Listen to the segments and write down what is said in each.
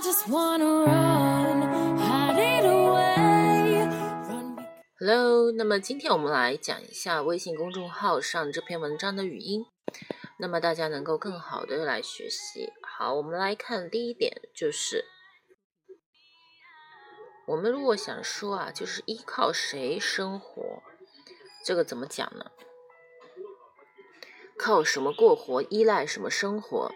just wanna run, hide it away. Hello，那么今天我们来讲一下微信公众号上这篇文章的语音，那么大家能够更好的来学习。好，我们来看第一点，就是我们如果想说啊，就是依靠谁生活，这个怎么讲呢？靠什么过活，依赖什么生活？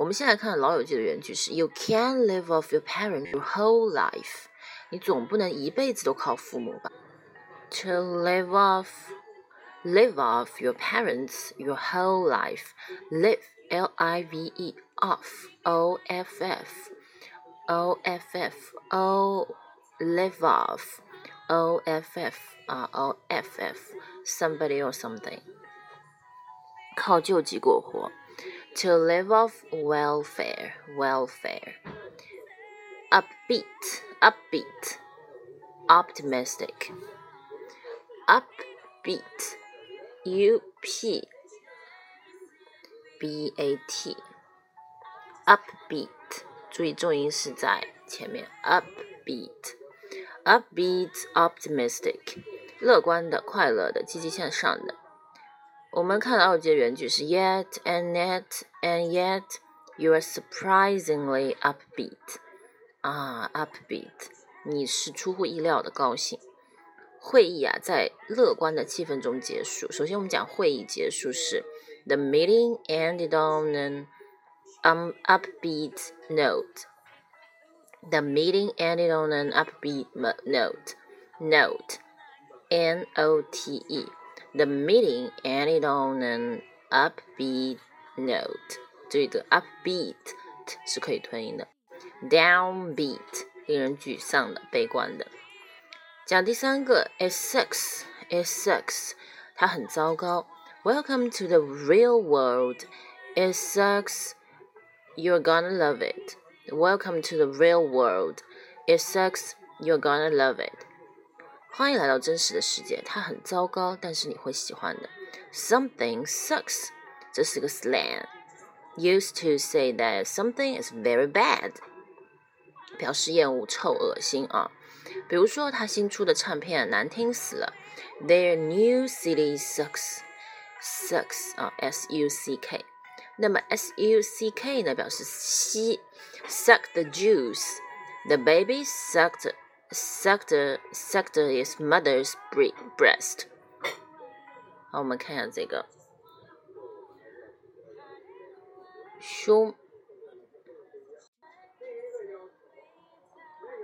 我们先来看《老友记》的原句是 “You can't live off your parents your whole life”，你总不能一辈子都靠父母吧？To live off, live off your parents your whole life. Live, L-I-V-E, off, O-F-F, O-F-F, O, live off, O-F-F, 啊 O-F-F, somebody or something. 靠救济过活。 To live off welfare, welfare. Upbeat, upbeat, optimistic. Upbeat, U P B A T. Upbeat，注意重音是在前面。Upbeat, upbeat, optimistic，乐观的、快乐的、积极向上的。 我们看到这原句是 Yet and yet and yet you are surprisingly upbeat 啊，upbeat，你是出乎意料的高兴。会议啊，在乐观的气氛中结束。首先，我们讲会议结束是 The meeting ended on an um upbeat note. The meeting ended on an upbeat note. Note, N O T E. The meeting ended on an upbeat note. 这里的 upbeat 是可以吞音的，downbeat 令人沮丧的、悲观的。讲第三个，it sucks, it sucks，它很糟糕。Welcome to the real world. It sucks. You're gonna love it. Welcome to the real world. It sucks. You're gonna love it. 欢迎来到真实的世界，它很糟糕，但是你会喜欢的。Something sucks，这是个 slang。Used to say that something is very bad，表示厌恶、臭、恶心啊。比如说，他新出的唱片难听死了。Their new CD sucks，sucks 啊，S U C K。那么 S U C K 呢，表示吸，suck the juice。The baby sucked sucked sucked his mother's breast。好，我们看一下这个胸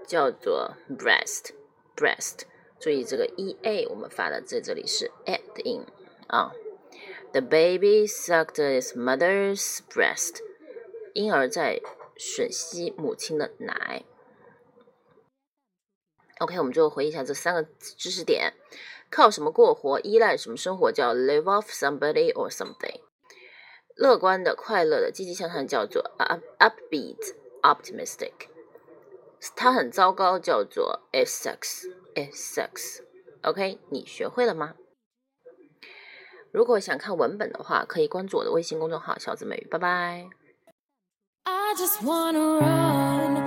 叫做 breast breast，注意这个 e a 我们发的在这里是 add in 啊。The baby sucked his mother's breast，婴儿在吮吸母亲的奶。OK，我们就回忆一下这三个知识点：靠什么过活，依赖什么生活，叫 live off somebody or something；乐观的、快乐的、积极向上叫做 up upbeat optimistic；它很糟糕叫做 it sucks it sucks。OK，你学会了吗？如果想看文本的话，可以关注我的微信公众号“小紫美语”。拜拜。I just wanna run,